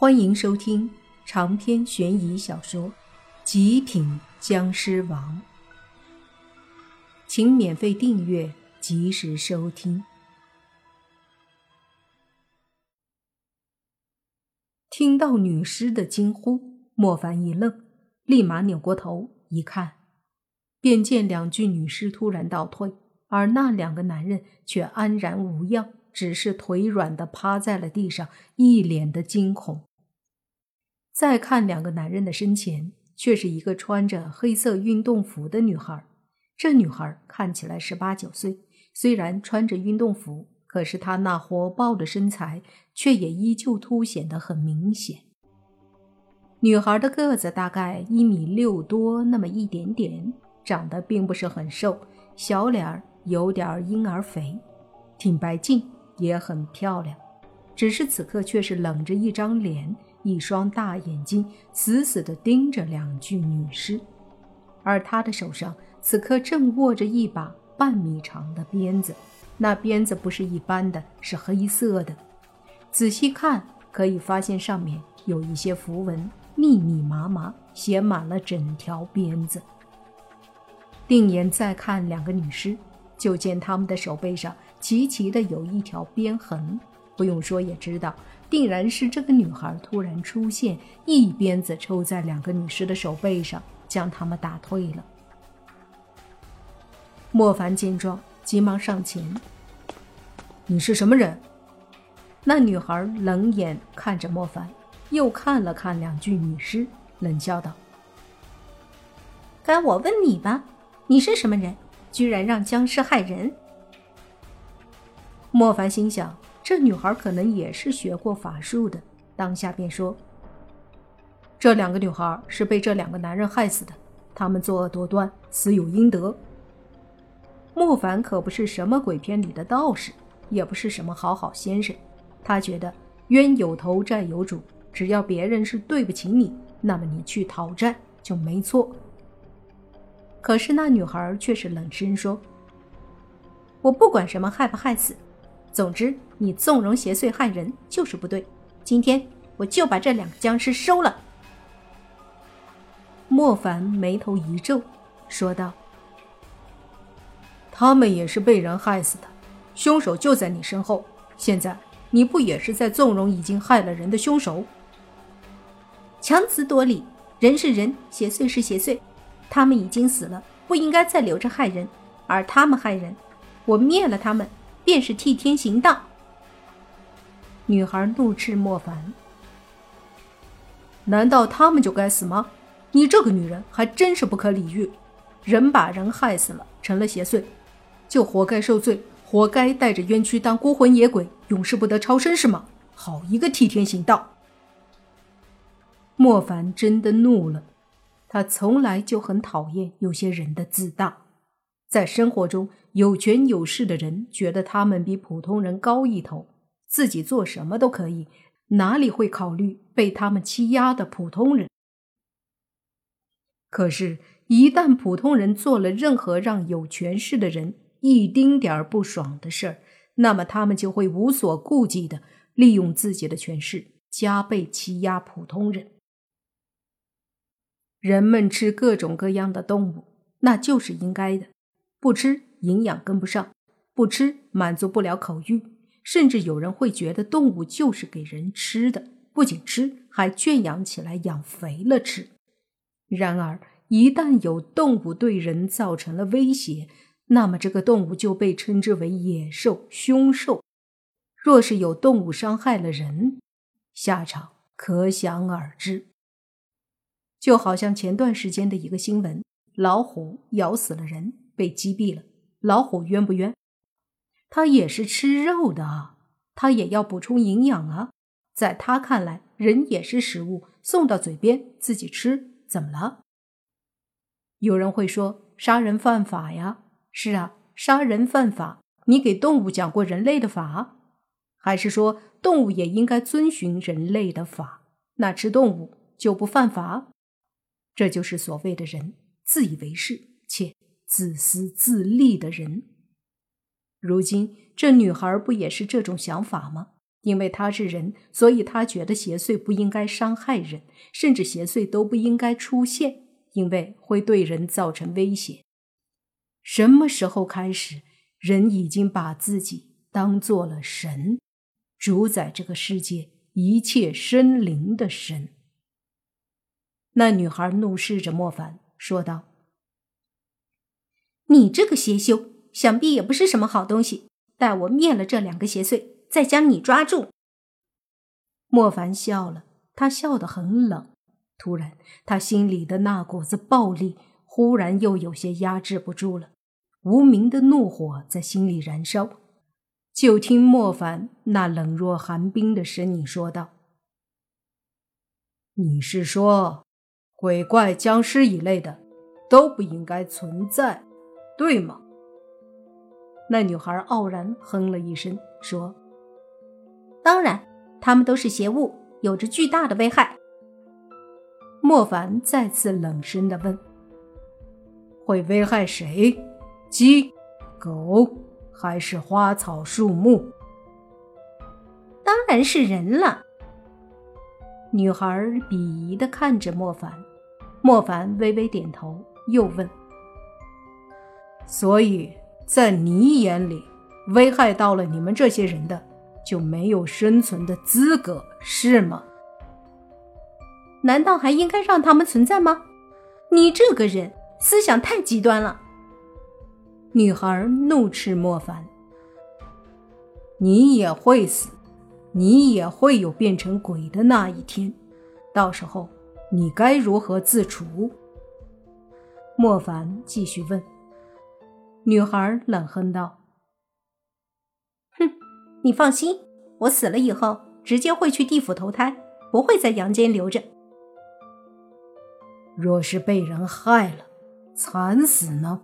欢迎收听长篇悬疑小说《极品僵尸王》，请免费订阅，及时收听。听到女尸的惊呼，莫凡一愣，立马扭过头一看，便见两具女尸突然倒退，而那两个男人却安然无恙，只是腿软的趴在了地上，一脸的惊恐。再看两个男人的身前，却是一个穿着黑色运动服的女孩。这女孩看起来十八九岁，虽然穿着运动服，可是她那火爆的身材却也依旧凸显得很明显。女孩的个子大概一米六多那么一点点，长得并不是很瘦，小脸儿有点婴儿肥，挺白净，也很漂亮。只是此刻却是冷着一张脸。一双大眼睛死死地盯着两具女尸，而他的手上此刻正握着一把半米长的鞭子，那鞭子不是一般的，是黑色的。仔细看，可以发现上面有一些符文，密密麻麻，写满了整条鞭子。定眼再看两个女尸，就见她们的手背上齐齐的有一条鞭痕，不用说也知道。定然是这个女孩突然出现，一鞭子抽在两个女尸的手背上，将他们打退了。莫凡见状，急忙上前：“你是什么人？”那女孩冷眼看着莫凡，又看了看两具女尸，冷笑道：“该我问你吧，你是什么人？居然让僵尸害人？”莫凡心想。这女孩可能也是学过法术的，当下便说：“这两个女孩是被这两个男人害死的，他们作恶多端，死有应得。”莫凡可不是什么鬼片里的道士，也不是什么好好先生，他觉得冤有头债有主，只要别人是对不起你，那么你去讨债就没错。可是那女孩却是冷声说：“我不管什么害不害死。”总之，你纵容邪祟害人就是不对。今天我就把这两个僵尸收了。莫凡眉头一皱，说道：“他们也是被人害死的，凶手就在你身后。现在你不也是在纵容已经害了人的凶手？强词夺理，人是人，邪祟是邪祟，他们已经死了，不应该再留着害人。而他们害人，我灭了他们。”便是替天行道。女孩怒斥莫凡：“难道他们就该死吗？你这个女人还真是不可理喻！人把人害死了，成了邪祟，就活该受罪，活该带着冤屈当孤魂野鬼，永世不得超生，是吗？好一个替天行道！”莫凡真的怒了，他从来就很讨厌有些人的自大。在生活中，有权有势的人觉得他们比普通人高一头，自己做什么都可以，哪里会考虑被他们欺压的普通人？可是，一旦普通人做了任何让有权势的人一丁点儿不爽的事儿，那么他们就会无所顾忌的利用自己的权势，加倍欺压普通人。人们吃各种各样的动物，那就是应该的。不吃营养跟不上，不吃满足不了口欲，甚至有人会觉得动物就是给人吃的，不仅吃还圈养起来养肥了吃。然而，一旦有动物对人造成了威胁，那么这个动物就被称之为野兽、凶兽。若是有动物伤害了人，下场可想而知。就好像前段时间的一个新闻，老虎咬死了人。被击毙了，老虎冤不冤？它也是吃肉的啊，它也要补充营养啊。在他看来，人也是食物，送到嘴边自己吃，怎么了？有人会说杀人犯法呀？是啊，杀人犯法。你给动物讲过人类的法，还是说动物也应该遵循人类的法？那吃动物就不犯法？这就是所谓的人自以为是，且。自私自利的人，如今这女孩不也是这种想法吗？因为她是人，所以她觉得邪祟不应该伤害人，甚至邪祟都不应该出现，因为会对人造成威胁。什么时候开始，人已经把自己当做了神，主宰这个世界一切生灵的神？那女孩怒视着莫凡，说道：“你这个邪修，想必也不是什么好东西。待我灭了这两个邪祟。”再将你抓住。莫凡笑了，他笑得很冷。突然，他心里的那股子暴力忽然又有些压制不住了，无名的怒火在心里燃烧。就听莫凡那冷若寒冰的声音说道：“你是说，鬼怪、僵尸一类的都不应该存在，对吗？”那女孩傲然哼了一声，说。当然，他们都是邪物，有着巨大的危害。莫凡再次冷声的问：“会危害谁？鸡、狗，还是花草树木？”当然是人了。女孩鄙夷的看着莫凡，莫凡微微点头，又问：“所以在你眼里，危害到了你们这些人的？”就没有生存的资格，是吗？难道还应该让他们存在吗？你这个人思想太极端了！女孩怒斥莫凡：“你也会死，你也会有变成鬼的那一天，到时候你该如何自处？”莫凡继续问。女孩冷哼道。哼你放心，我死了以后直接会去地府投胎，不会在阳间留着。若是被人害了，惨死呢？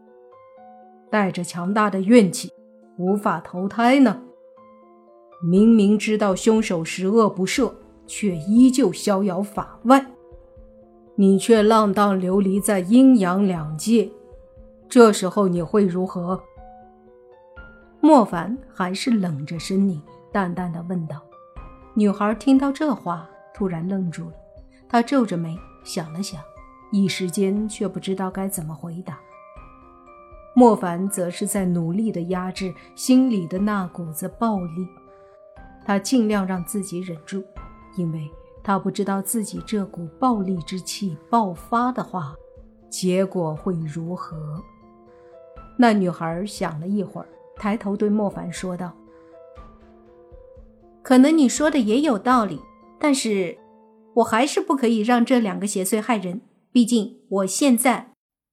带着强大的怨气，无法投胎呢？明明知道凶手十恶不赦，却依旧逍遥法外，你却浪荡流离在阴阳两界，这时候你会如何？莫凡还是冷着声音，淡淡的问道：“女孩听到这话，突然愣住了。她皱着眉想了想，一时间却不知道该怎么回答。莫凡则是在努力的压制心里的那股子暴力，他尽量让自己忍住，因为他不知道自己这股暴力之气爆发的话，结果会如何。那女孩想了一会儿。抬头对莫凡说道：“可能你说的也有道理，但是我还是不可以让这两个邪祟害人。毕竟我现在，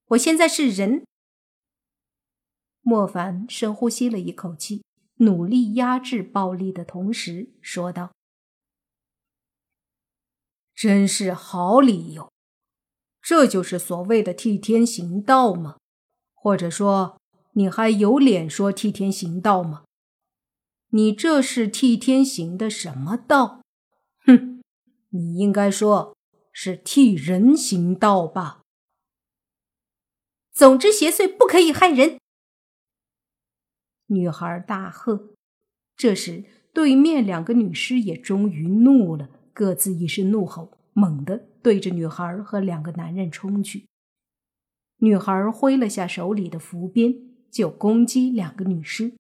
我现在是人。”莫凡深呼吸了一口气，努力压制暴力的同时说道：“真是好理由，这就是所谓的替天行道吗？或者说？”你还有脸说替天行道吗？你这是替天行的什么道？哼，你应该说是替人行道吧。总之，邪祟不可以害人。女孩大喝。这时，对面两个女尸也终于怒了，各自一声怒吼，猛地对着女孩和两个男人冲去。女孩挥了下手里的符鞭。就攻击两个女尸。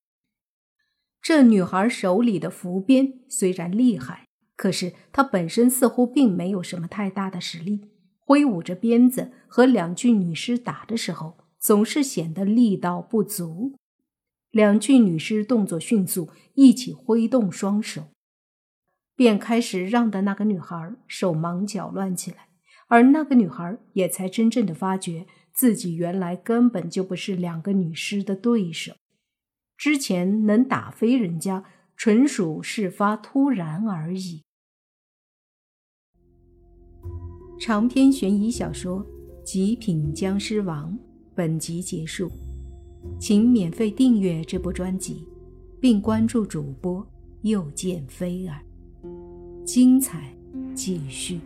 这女孩手里的符鞭虽然厉害，可是她本身似乎并没有什么太大的实力。挥舞着鞭子和两具女尸打的时候，总是显得力道不足。两具女尸动作迅速，一起挥动双手，便开始让的那个女孩手忙脚乱起来。而那个女孩也才真正的发觉。自己原来根本就不是两个女尸的对手，之前能打飞人家，纯属事发突然而已。长篇悬疑小说《极品僵尸王》本集结束，请免费订阅这部专辑，并关注主播又见菲儿，精彩继续。